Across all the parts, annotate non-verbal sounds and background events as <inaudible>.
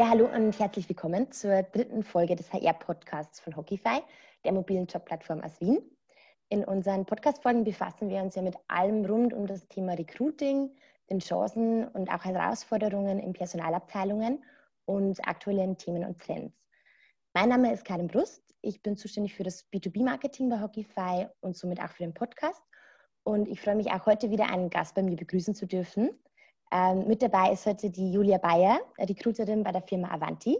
Ja, hallo und herzlich willkommen zur dritten Folge des HR-Podcasts von Hockeyfy, der mobilen Jobplattform aus Wien. In unseren Podcast-Folgen befassen wir uns ja mit allem rund um das Thema Recruiting, den Chancen und auch Herausforderungen in Personalabteilungen und aktuellen Themen und Trends. Mein Name ist Karin Brust. Ich bin zuständig für das B2B-Marketing bei Hockeyfy und somit auch für den Podcast. Und ich freue mich auch heute wieder einen Gast bei mir begrüßen zu dürfen. Ähm, mit dabei ist heute die Julia Bayer, Recruiterin bei der Firma Avanti.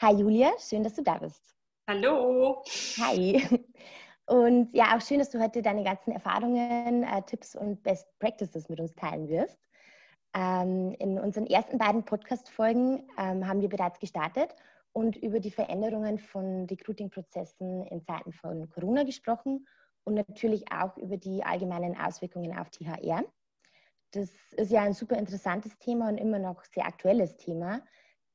Hi Julia, schön, dass du da bist. Hallo. Hi. <laughs> Und ja, auch schön, dass du heute deine ganzen Erfahrungen, äh, Tipps und Best Practices mit uns teilen wirst. Ähm, in unseren ersten beiden Podcast-Folgen ähm, haben wir bereits gestartet und über die Veränderungen von Recruiting-Prozessen in Zeiten von Corona gesprochen und natürlich auch über die allgemeinen Auswirkungen auf die HR. Das ist ja ein super interessantes Thema und immer noch sehr aktuelles Thema,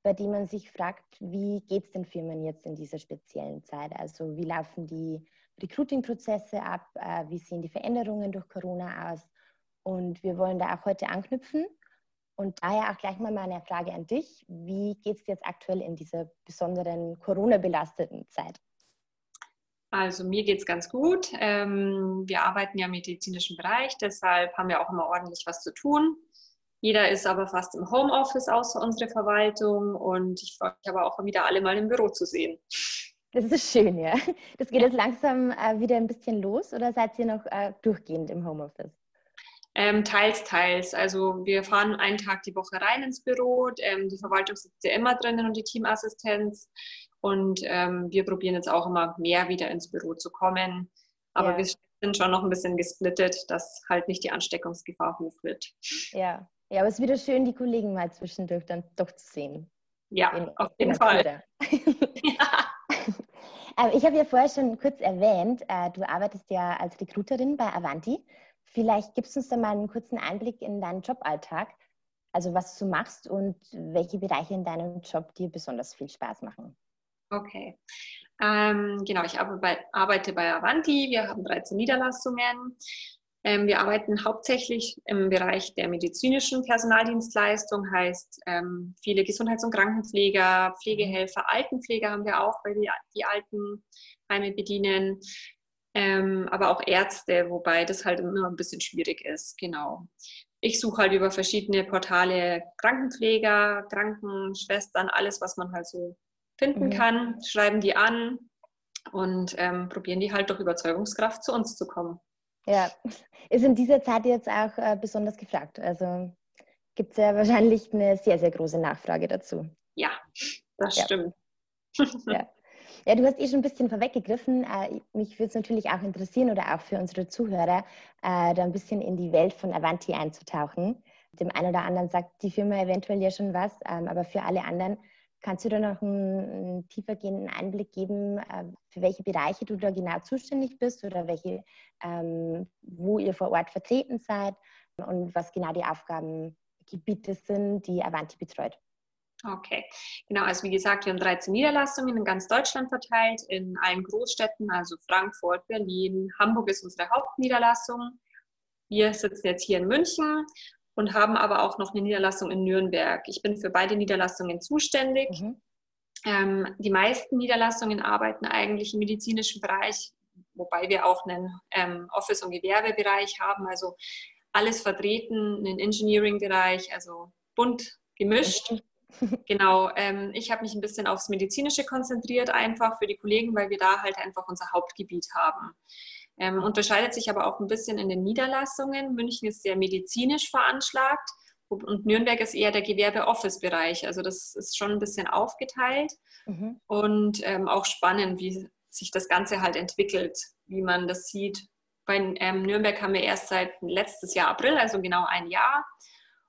bei dem man sich fragt, wie geht es den Firmen jetzt in dieser speziellen Zeit? Also wie laufen die Recruiting-Prozesse ab? Äh, wie sehen die Veränderungen durch Corona aus? Und wir wollen da auch heute anknüpfen. Und daher auch gleich mal meine Frage an dich. Wie geht es jetzt aktuell in dieser besonderen Corona-belasteten Zeit? Also mir geht es ganz gut. Ähm, wir arbeiten ja im medizinischen Bereich, deshalb haben wir auch immer ordentlich was zu tun. Jeder ist aber fast im Homeoffice außer unsere Verwaltung und ich freue mich aber auch wieder alle mal im Büro zu sehen. Das ist schön, ja. Das geht jetzt langsam äh, wieder ein bisschen los oder seid ihr noch äh, durchgehend im Homeoffice? Ähm, teils, teils. Also wir fahren einen Tag die Woche rein ins Büro. Ähm, die Verwaltung sitzt ja immer drinnen und die Teamassistenz. Und ähm, wir probieren jetzt auch immer mehr wieder ins Büro zu kommen. Aber ja. wir sind schon noch ein bisschen gesplittet, dass halt nicht die Ansteckungsgefahr hoch wird. Ja, ja aber es ist wieder schön, die Kollegen mal zwischendurch dann doch zu sehen. Ja, in, auf jeden Fall. <laughs> ja. Aber <laughs> ich habe ja vorher schon kurz erwähnt, äh, du arbeitest ja als Recruiterin bei Avanti. Vielleicht gibst du uns da mal einen kurzen Einblick in deinen Joballtag, also was du machst und welche Bereiche in deinem Job dir besonders viel Spaß machen. Okay. Ähm, genau, ich arbeite bei Avanti. Wir haben 13 Niederlassungen. Ähm, wir arbeiten hauptsächlich im Bereich der medizinischen Personaldienstleistung, heißt ähm, viele Gesundheits- und Krankenpfleger, Pflegehelfer, Altenpfleger haben wir auch, weil wir die Altenheime bedienen, ähm, aber auch Ärzte, wobei das halt immer ein bisschen schwierig ist. Genau. Ich suche halt über verschiedene Portale Krankenpfleger, Krankenschwestern, alles, was man halt so finden mhm. kann, schreiben die an und ähm, probieren die halt durch Überzeugungskraft zu uns zu kommen. Ja, ist in dieser Zeit jetzt auch äh, besonders gefragt. Also gibt es ja wahrscheinlich eine sehr, sehr große Nachfrage dazu. Ja, das ja. stimmt. ja. <laughs> ja, du hast eh schon ein bisschen vorweggegriffen. Äh, mich würde es natürlich auch interessieren oder auch für unsere Zuhörer, äh, da ein bisschen in die Welt von Avanti einzutauchen. Dem einen oder anderen sagt die Firma eventuell ja schon was, ähm, aber für alle anderen Kannst du da noch einen, einen tiefergehenden Einblick geben, äh, für welche Bereiche du da genau zuständig bist oder welche, ähm, wo ihr vor Ort vertreten seid und was genau die Aufgabengebiete sind, die Avanti betreut? Okay, genau. Also wie gesagt, wir haben 13 Niederlassungen in ganz Deutschland verteilt, in allen Großstädten, also Frankfurt, Berlin, Hamburg ist unsere Hauptniederlassung. Wir sitzen jetzt hier in München und haben aber auch noch eine Niederlassung in Nürnberg. Ich bin für beide Niederlassungen zuständig. Mhm. Ähm, die meisten Niederlassungen arbeiten eigentlich im medizinischen Bereich, wobei wir auch einen ähm, Office- und Gewerbebereich haben, also alles vertreten, einen Engineering-Bereich, also bunt gemischt. Mhm. <laughs> Genau, ähm, ich habe mich ein bisschen aufs Medizinische konzentriert, einfach für die Kollegen, weil wir da halt einfach unser Hauptgebiet haben. Ähm, unterscheidet sich aber auch ein bisschen in den Niederlassungen. München ist sehr medizinisch veranschlagt und Nürnberg ist eher der Gewerbe-Office-Bereich. Also das ist schon ein bisschen aufgeteilt mhm. und ähm, auch spannend, wie sich das Ganze halt entwickelt, wie man das sieht. Bei ähm, Nürnberg haben wir erst seit letztes Jahr April, also genau ein Jahr.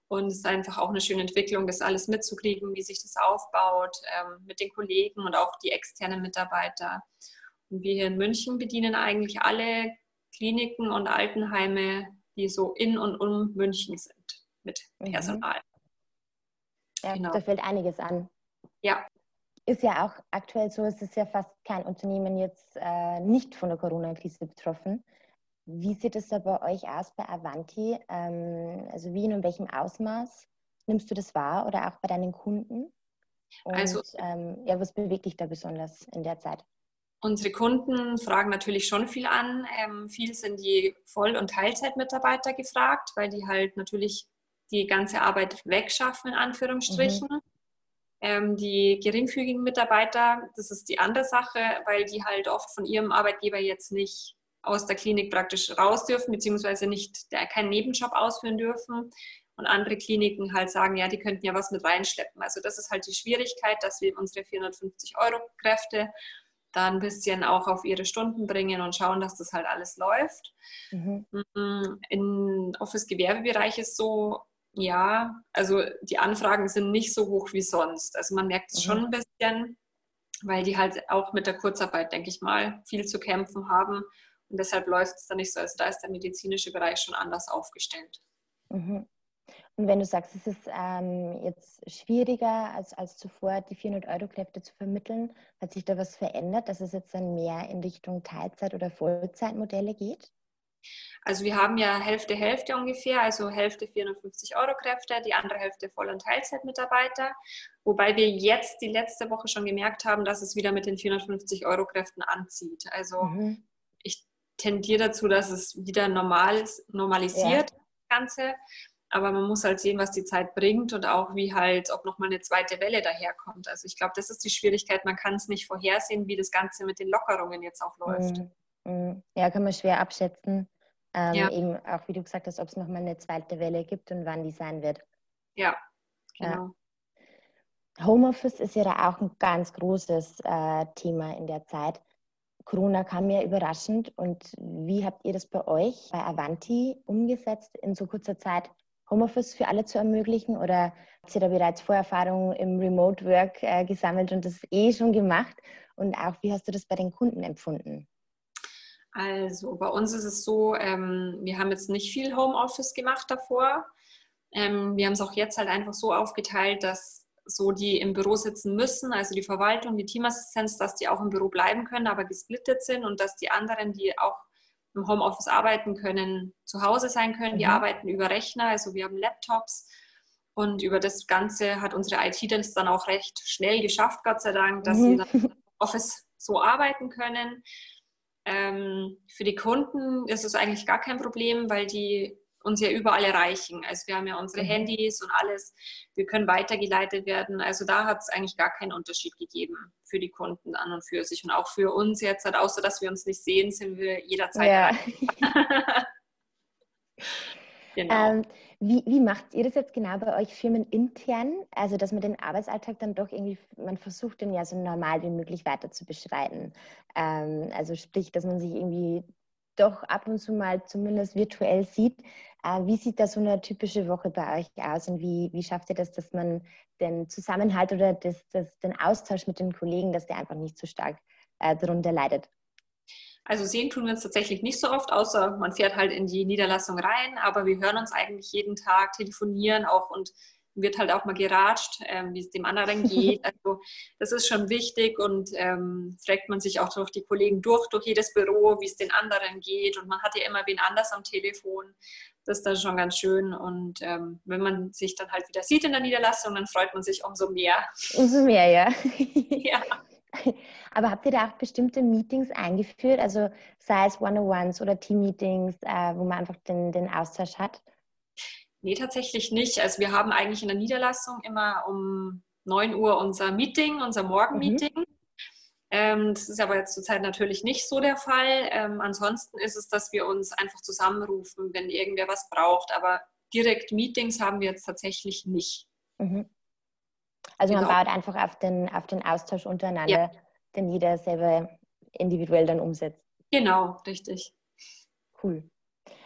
Und es ist einfach auch eine schöne Entwicklung, das alles mitzukriegen, wie sich das aufbaut ähm, mit den Kollegen und auch die externen Mitarbeiter. Wir hier in München bedienen eigentlich alle Kliniken und Altenheime, die so in und um München sind mit mhm. Personal. Ja, genau. da fällt einiges an. Ja. Ist ja auch aktuell so, es ist ja fast kein Unternehmen jetzt äh, nicht von der Corona-Krise betroffen. Wie sieht es da bei euch aus bei Avanti? Ähm, also wie und in welchem Ausmaß nimmst du das wahr oder auch bei deinen Kunden? Und also, ähm, ja, was bewegt dich da besonders in der Zeit? Unsere Kunden fragen natürlich schon viel an. Ähm, viel sind die Voll- und Teilzeitmitarbeiter gefragt, weil die halt natürlich die ganze Arbeit wegschaffen, in Anführungsstrichen. Mhm. Ähm, die geringfügigen Mitarbeiter, das ist die andere Sache, weil die halt oft von ihrem Arbeitgeber jetzt nicht aus der Klinik praktisch raus dürfen, beziehungsweise nicht der, keinen Nebenjob ausführen dürfen. Und andere Kliniken halt sagen, ja, die könnten ja was mit reinschleppen. Also das ist halt die Schwierigkeit, dass wir unsere 450 Euro Kräfte da ein bisschen auch auf ihre Stunden bringen und schauen, dass das halt alles läuft. Mhm. Mm, Im Office-Gewerbebereich ist so, ja, also die Anfragen sind nicht so hoch wie sonst. Also man merkt es mhm. schon ein bisschen, weil die halt auch mit der Kurzarbeit, denke ich mal, viel zu kämpfen haben. Und deshalb läuft es da nicht so. Also da ist der medizinische Bereich schon anders aufgestellt. Mhm. Und wenn du sagst, es ist ähm, jetzt schwieriger als, als zuvor, die 400-Euro-Kräfte zu vermitteln, hat sich da was verändert, dass es jetzt dann mehr in Richtung Teilzeit- oder Vollzeitmodelle geht? Also wir haben ja Hälfte, Hälfte ungefähr, also Hälfte 450 Euro Kräfte, die andere Hälfte Voll- und Teilzeitmitarbeiter. Wobei wir jetzt die letzte Woche schon gemerkt haben, dass es wieder mit den 450 Euro Kräften anzieht. Also mhm. ich tendiere dazu, dass es wieder normal, normalisiert, ja. das Ganze. Aber man muss halt sehen, was die Zeit bringt und auch wie halt, ob nochmal eine zweite Welle daherkommt. Also ich glaube, das ist die Schwierigkeit. Man kann es nicht vorhersehen, wie das Ganze mit den Lockerungen jetzt auch läuft. Mhm. mhm. Ja, kann man schwer abschätzen. Ähm, ja. Eben auch, wie du gesagt hast, ob es nochmal eine zweite Welle gibt und wann die sein wird. Ja, genau. Ja. Homeoffice ist ja auch ein ganz großes äh, Thema in der Zeit. Corona kam ja überraschend. Und wie habt ihr das bei euch bei Avanti umgesetzt, in so kurzer Zeit Homeoffice für alle zu ermöglichen? Oder habt ihr da bereits Vorerfahrungen im Remote Work äh, gesammelt und das eh schon gemacht? Und auch, wie hast du das bei den Kunden empfunden? Also bei uns ist es so, ähm, wir haben jetzt nicht viel Homeoffice gemacht davor. Ähm, wir haben es auch jetzt halt einfach so aufgeteilt, dass so die im Büro sitzen müssen, also die Verwaltung, die Teamassistenz, dass die auch im Büro bleiben können, aber gesplittet sind und dass die anderen, die auch im Homeoffice arbeiten können, zu Hause sein können. Die mhm. arbeiten über Rechner, also wir haben Laptops. Und über das Ganze hat unsere IT das dann auch recht schnell geschafft, Gott sei Dank, dass mhm. wir dann im Office so arbeiten können. Ähm, für die Kunden ist es eigentlich gar kein Problem, weil die uns ja überall erreichen. Also wir haben ja unsere mhm. Handys und alles. Wir können weitergeleitet werden. Also da hat es eigentlich gar keinen Unterschied gegeben für die Kunden an und für sich. Und auch für uns jetzt, halt, außer dass wir uns nicht sehen, sind wir jederzeit ja. <laughs> genau. Ähm, wie, wie macht ihr das jetzt genau bei euch firmenintern? Also, dass man den Arbeitsalltag dann doch irgendwie, man versucht den ja so normal wie möglich weiter zu beschreiten. Ähm, also sprich, dass man sich irgendwie doch ab und zu mal zumindest virtuell sieht. Äh, wie sieht da so eine typische Woche bei euch aus und wie, wie schafft ihr das, dass man den Zusammenhalt oder das, das, den Austausch mit den Kollegen, dass der einfach nicht so stark äh, darunter leidet? Also sehen tun wir uns tatsächlich nicht so oft, außer man fährt halt in die Niederlassung rein, aber wir hören uns eigentlich jeden Tag, telefonieren auch und wird halt auch mal geratscht, ähm, wie es dem anderen <laughs> geht. Also das ist schon wichtig und ähm, fragt man sich auch durch die Kollegen durch, durch jedes Büro, wie es den anderen geht. Und man hat ja immer wen anders am Telefon. Das ist dann schon ganz schön. Und ähm, wenn man sich dann halt wieder sieht in der Niederlassung, dann freut man sich umso mehr. Umso mehr, ja. <laughs> <laughs> ja. Aber habt ihr da auch bestimmte Meetings eingeführt? Also sei es One-on-Ones oder Team-Meetings, äh, wo man einfach den, den Austausch hat? Nee, tatsächlich nicht. Also wir haben eigentlich in der Niederlassung immer um 9 Uhr unser Meeting, unser Morgenmeeting. Mhm. Ähm, das ist aber jetzt zurzeit natürlich nicht so der Fall. Ähm, ansonsten ist es, dass wir uns einfach zusammenrufen, wenn irgendwer was braucht. Aber direkt Meetings haben wir jetzt tatsächlich nicht. Mhm. Also genau. man baut einfach auf den, auf den Austausch untereinander, ja. den jeder selber individuell dann umsetzt. Genau, richtig. Cool.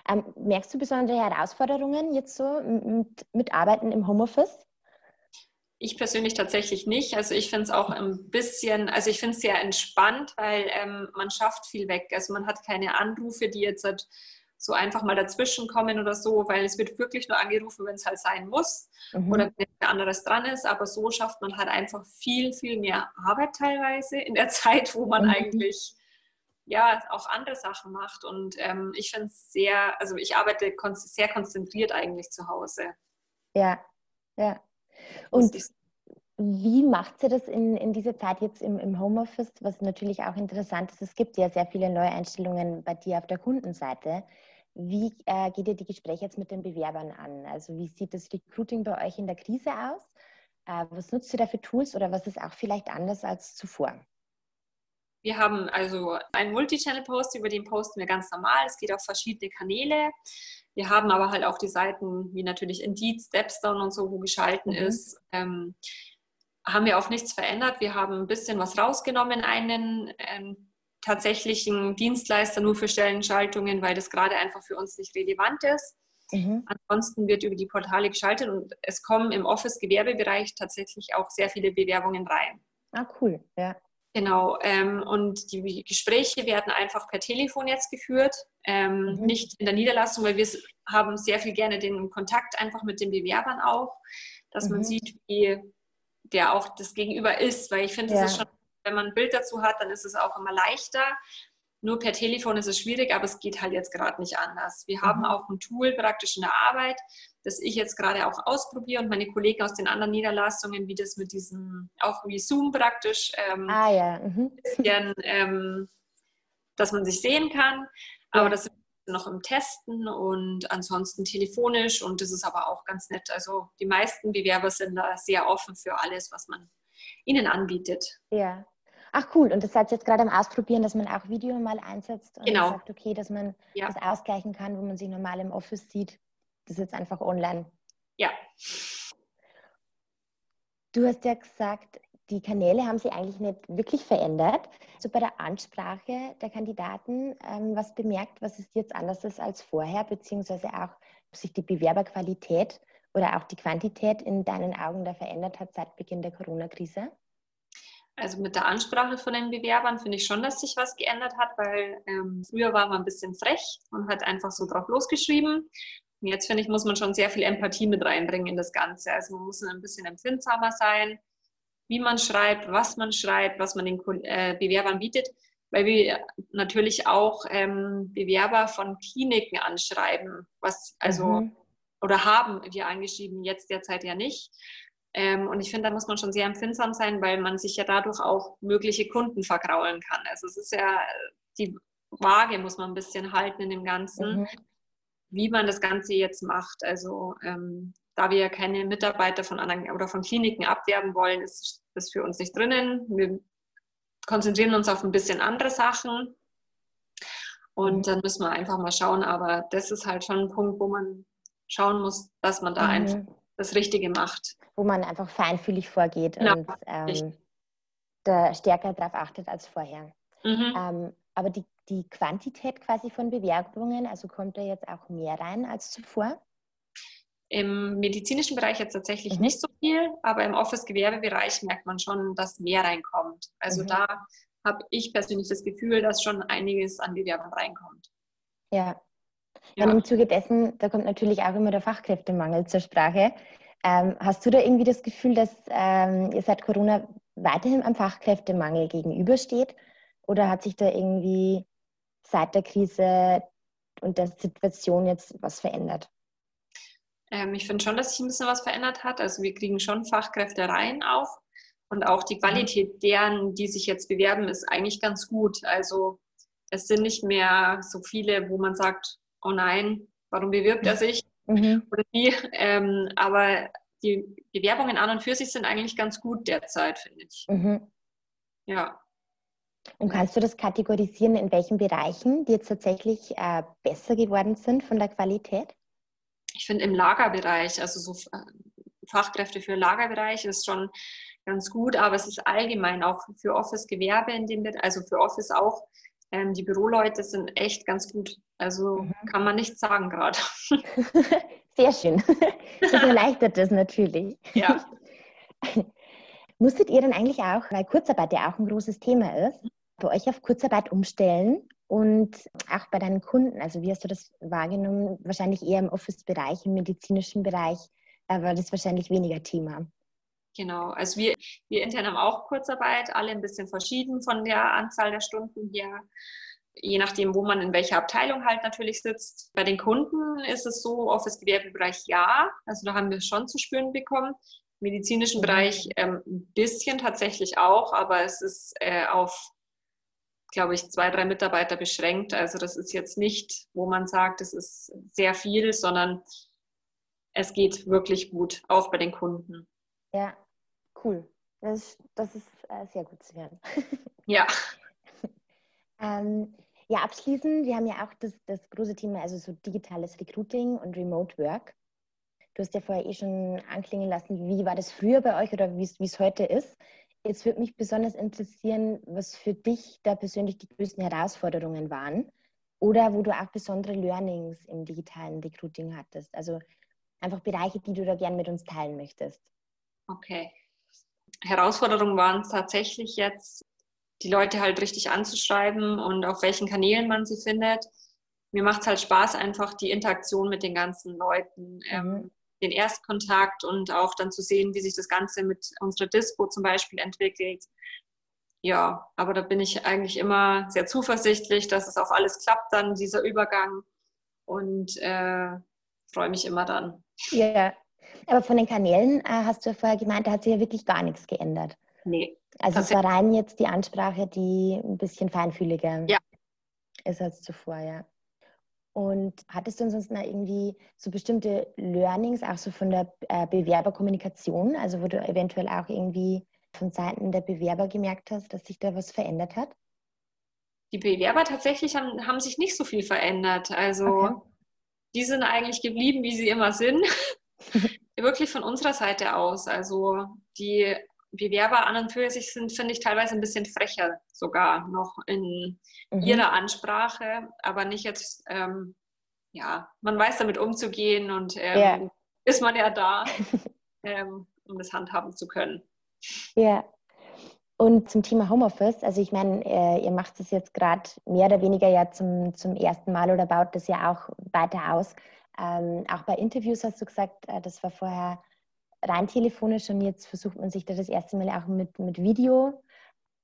Ähm, merkst du besondere Herausforderungen jetzt so mit, mit Arbeiten im Homeoffice? Ich persönlich tatsächlich nicht. Also ich finde es auch ein bisschen, also ich finde es sehr entspannt, weil ähm, man schafft viel weg. Also man hat keine Anrufe, die jetzt halt so einfach mal dazwischen kommen oder so, weil es wird wirklich nur angerufen, wenn es halt sein muss mhm. oder wenn anderes dran ist. Aber so schafft man halt einfach viel, viel mehr Arbeit teilweise in der <laughs> Zeit, wo man mhm. eigentlich ja auch andere Sachen macht. Und ähm, ich finde es sehr, also ich arbeite kon sehr konzentriert eigentlich zu Hause. Ja, ja. Und Wie macht sie das in, in dieser Zeit jetzt im, im Homeoffice, was natürlich auch interessant ist? Es gibt ja sehr viele neue Einstellungen bei dir auf der Kundenseite. Wie äh, geht ihr die Gespräche jetzt mit den Bewerbern an? Also wie sieht das Recruiting bei euch in der Krise aus? Äh, was nutzt ihr da für Tools oder was ist auch vielleicht anders als zuvor? Wir haben also einen Multi-Channel-Post, über den posten wir ganz normal. Es geht auf verschiedene Kanäle. Wir haben aber halt auch die Seiten wie natürlich Indeed, Stepstone und so, wo geschalten mhm. ist. Ähm, haben wir auch nichts verändert. Wir haben ein bisschen was rausgenommen, einen ähm, tatsächlichen Dienstleister nur für Stellenschaltungen, weil das gerade einfach für uns nicht relevant ist. Mhm. Ansonsten wird über die Portale geschaltet und es kommen im Office-Gewerbebereich tatsächlich auch sehr viele Bewerbungen rein. Ah, cool, ja. Genau, ähm, und die Gespräche werden einfach per Telefon jetzt geführt, ähm, mhm. nicht in der Niederlassung, weil wir haben sehr viel gerne den Kontakt einfach mit den Bewerbern auch, dass mhm. man sieht, wie der auch das Gegenüber ist, weil ich finde, ja. das ist schon, wenn man ein Bild dazu hat, dann ist es auch immer leichter. Nur per Telefon ist es schwierig, aber es geht halt jetzt gerade nicht anders. Wir mhm. haben auch ein Tool praktisch in der Arbeit, das ich jetzt gerade auch ausprobiere und meine Kollegen aus den anderen Niederlassungen, wie das mit diesem, auch wie Zoom praktisch, ähm, ah, ja. Mhm. bisschen, ähm, dass man sich sehen kann. Aber ja. das ist noch im Testen und ansonsten telefonisch und das ist aber auch ganz nett. Also die meisten Bewerber sind da sehr offen für alles, was man ihnen anbietet. Ja. Ach cool, und das seid jetzt gerade am Ausprobieren, dass man auch Video mal einsetzt und genau. sagt, okay, dass man ja. das ausgleichen kann, wo man sich normal im Office sieht. Das ist jetzt einfach online. Ja. Du hast ja gesagt, die Kanäle haben sich eigentlich nicht wirklich verändert. So bei der Ansprache der Kandidaten, ähm, was bemerkt, was ist jetzt anders ist als vorher, beziehungsweise auch, ob sich die Bewerberqualität oder auch die Quantität in deinen Augen da verändert hat seit Beginn der Corona-Krise? Also mit der Ansprache von den Bewerbern finde ich schon, dass sich was geändert hat, weil ähm, früher war man ein bisschen frech und hat einfach so drauf losgeschrieben. Und jetzt finde ich, muss man schon sehr viel Empathie mit reinbringen in das Ganze. Also man muss ein bisschen empfindsamer sein, wie man schreibt, was man schreibt, was man den äh, Bewerbern bietet, weil wir natürlich auch ähm, Bewerber von Kliniken anschreiben, was also mhm. oder haben wir angeschrieben, jetzt derzeit ja nicht. Ähm, und ich finde, da muss man schon sehr empfindsam sein, weil man sich ja dadurch auch mögliche Kunden vergraulen kann. Also es ist ja die Waage muss man ein bisschen halten in dem Ganzen. Mhm wie man das Ganze jetzt macht. Also ähm, da wir ja keine Mitarbeiter von anderen oder von Kliniken abwerben wollen, ist das für uns nicht drinnen. Wir konzentrieren uns auf ein bisschen andere Sachen. Und dann müssen wir einfach mal schauen. Aber das ist halt schon ein Punkt, wo man schauen muss, dass man da mhm. einfach das Richtige macht. Wo man einfach feinfühlig vorgeht genau. und ähm, da stärker darauf achtet als vorher. Mhm. Ähm, aber die die Quantität quasi von Bewerbungen? Also kommt da jetzt auch mehr rein als zuvor? Im medizinischen Bereich jetzt tatsächlich mhm. nicht so viel, aber im Office-Gewerbebereich merkt man schon, dass mehr reinkommt. Also mhm. da habe ich persönlich das Gefühl, dass schon einiges an Bewerbern reinkommt. Ja. Ja. Und im Zuge dessen, da kommt natürlich auch immer der Fachkräftemangel zur Sprache. Ähm, hast du da irgendwie das Gefühl, dass ähm, ihr seit Corona weiterhin am Fachkräftemangel gegenübersteht? Oder hat sich da irgendwie seit der Krise und der Situation jetzt was verändert? Ähm, ich finde schon, dass sich ein bisschen was verändert hat. Also wir kriegen schon Fachkräfte rein auch. Und auch die Qualität deren, die sich jetzt bewerben, ist eigentlich ganz gut. Also es sind nicht mehr so viele, wo man sagt, oh nein, warum bewirbt er sich? Mhm. Oder wie. Ähm, aber die Bewerbungen an und für sich sind eigentlich ganz gut derzeit, finde ich. Mhm. Ja. Und kannst du das kategorisieren, in welchen Bereichen die jetzt tatsächlich äh, besser geworden sind von der Qualität? Ich finde im Lagerbereich, also so äh, Fachkräfte für Lagerbereich ist schon ganz gut, aber es ist allgemein auch für Office-Gewerbe in dem also für Office auch. Ähm, die Büroleute sind echt ganz gut. Also mhm. kann man nichts sagen gerade. <laughs> Sehr schön. Das erleichtert das natürlich. Ja. <laughs> Musstet ihr dann eigentlich auch, weil Kurzarbeit ja auch ein großes Thema ist, bei euch auf Kurzarbeit umstellen und auch bei deinen Kunden? Also wie hast du das wahrgenommen? Wahrscheinlich eher im Office-Bereich, im medizinischen Bereich war das wahrscheinlich weniger Thema. Genau, also wir, wir intern haben auch Kurzarbeit, alle ein bisschen verschieden von der Anzahl der Stunden her, je nachdem, wo man in welcher Abteilung halt natürlich sitzt. Bei den Kunden ist es so, Office-Gewerbebereich ja, also da haben wir schon zu spüren bekommen. medizinischen Bereich ähm, ein bisschen tatsächlich auch, aber es ist äh, auf, glaube ich, zwei, drei Mitarbeiter beschränkt. Also das ist jetzt nicht, wo man sagt, es ist sehr viel, sondern es geht wirklich gut, auch bei den Kunden. Ja, cool. Das, das ist äh, sehr gut zu hören. <laughs> Ja. ähm, ja, abschließend, wir haben ja auch das, das große Thema, also so digitales Recruiting und Remote Work. Du hast ja vorher eh schon anklingen lassen, wie war das früher bei euch oder wie es heute ist. Jetzt würde mich besonders interessieren, was für dich da persönlich die größten Herausforderungen waren oder wo du auch besondere Learnings im digitalen Recruiting hattest. Also einfach Bereiche, die du da gerne mit uns teilen möchtest. Okay. Herausforderungen waren es tatsächlich jetzt, die Leute halt richtig anzuschreiben und auf welchen Kanälen man sie findet. Mir macht es halt Spaß, einfach die Interaktion mit den ganzen Leuten. Ähm, mhm. Den Erstkontakt und auch dann zu sehen, wie sich das Ganze mit unserer Dispo zum Beispiel entwickelt. Ja, aber da bin ich eigentlich immer sehr zuversichtlich, dass es auch alles klappt, dann dieser Übergang und äh, freue mich immer dann. Ja, aber von den Kanälen äh, hast du ja vorher gemeint, da hat sich ja wirklich gar nichts geändert. Nee. Also es war rein jetzt die Ansprache, die ein bisschen feinfühliger ja. ist als zuvor, ja. Und hattest du ansonsten irgendwie so bestimmte Learnings, auch so von der äh, Bewerberkommunikation, also wo du eventuell auch irgendwie von Seiten der Bewerber gemerkt hast, dass sich da was verändert hat? Die Bewerber tatsächlich haben, haben sich nicht so viel verändert. Also okay. die sind eigentlich geblieben, wie sie immer sind. <laughs> Wirklich von unserer Seite aus. Also die Bewerber an und für sich sind, finde ich, teilweise ein bisschen frecher sogar noch in mhm. ihrer Ansprache, aber nicht jetzt, ähm, ja, man weiß damit umzugehen und ähm, ja. ist man ja da, <laughs> ähm, um das handhaben zu können. Ja. Und zum Thema Homeoffice, also ich meine, äh, ihr macht es jetzt gerade mehr oder weniger ja zum, zum ersten Mal oder baut das ja auch weiter aus. Ähm, auch bei Interviews hast du gesagt, äh, das war vorher rein telefonisch und jetzt versucht man sich da das erste Mal auch mit, mit Video.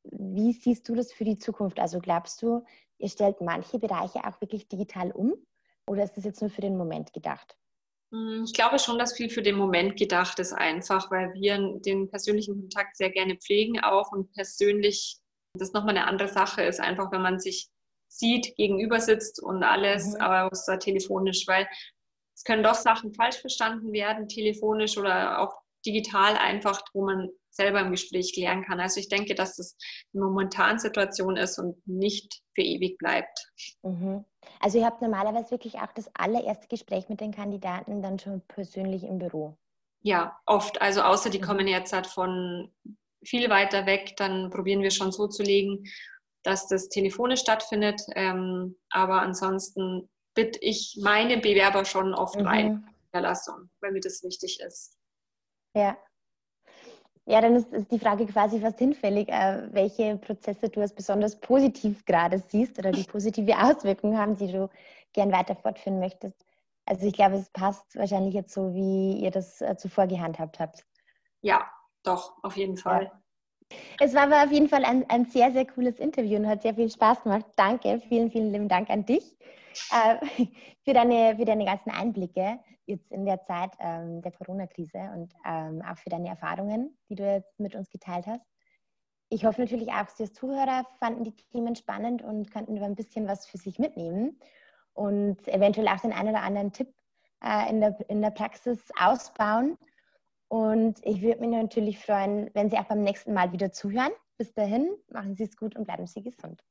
Wie siehst du das für die Zukunft? Also glaubst du, ihr stellt manche Bereiche auch wirklich digital um oder ist das jetzt nur für den Moment gedacht? Hm, ich glaube schon, dass viel für den Moment gedacht ist einfach, weil wir den persönlichen Kontakt sehr gerne pflegen auch und persönlich das nochmal eine andere Sache ist, einfach wenn man sich sieht, gegenüber sitzt und alles, mhm. aber außer telefonisch, weil es können doch Sachen falsch verstanden werden, telefonisch oder auch digital einfach, wo man selber im Gespräch klären kann. Also ich denke, dass das eine momentane Situation ist und nicht für ewig bleibt. Mhm. Also ihr habt normalerweise wirklich auch das allererste Gespräch mit den Kandidaten dann schon persönlich im Büro? Ja, oft. Also außer die mhm. kommen jetzt halt von viel weiter weg, dann probieren wir schon so zu legen, dass das telefonisch stattfindet. Ähm, aber ansonsten bitte ich meine Bewerber schon oft mhm. rein Niederlassung, weil mir das wichtig ist. Ja. Ja, dann ist, ist die Frage quasi fast hinfällig, äh, welche Prozesse du als besonders positiv gerade siehst oder die positive <laughs> Auswirkungen haben, die du gern weiter fortführen möchtest. Also ich glaube, es passt wahrscheinlich jetzt so, wie ihr das äh, zuvor gehandhabt habt. Ja, doch, auf jeden Fall. Ja. Es war aber auf jeden Fall ein, ein sehr, sehr cooles Interview und hat sehr viel Spaß gemacht. Danke, vielen, vielen lieben Dank an dich äh, <laughs> für, deine, für deine ganzen Einblicke jetzt in der Zeit ähm, der Corona-Krise und ähm, auch für deine Erfahrungen, die du jetzt mit uns geteilt hast. Ich hoffe natürlich auch, dass die Zuhörer fanden die Themen spannend und konnten ein bisschen was für sich mitnehmen und eventuell auch den einen oder anderen Tipp äh, in, der, in der Praxis ausbauen. Und ich würde mich natürlich freuen, wenn Sie auch beim nächsten Mal wieder zuhören. Bis dahin, machen Sie es gut und bleiben Sie gesund.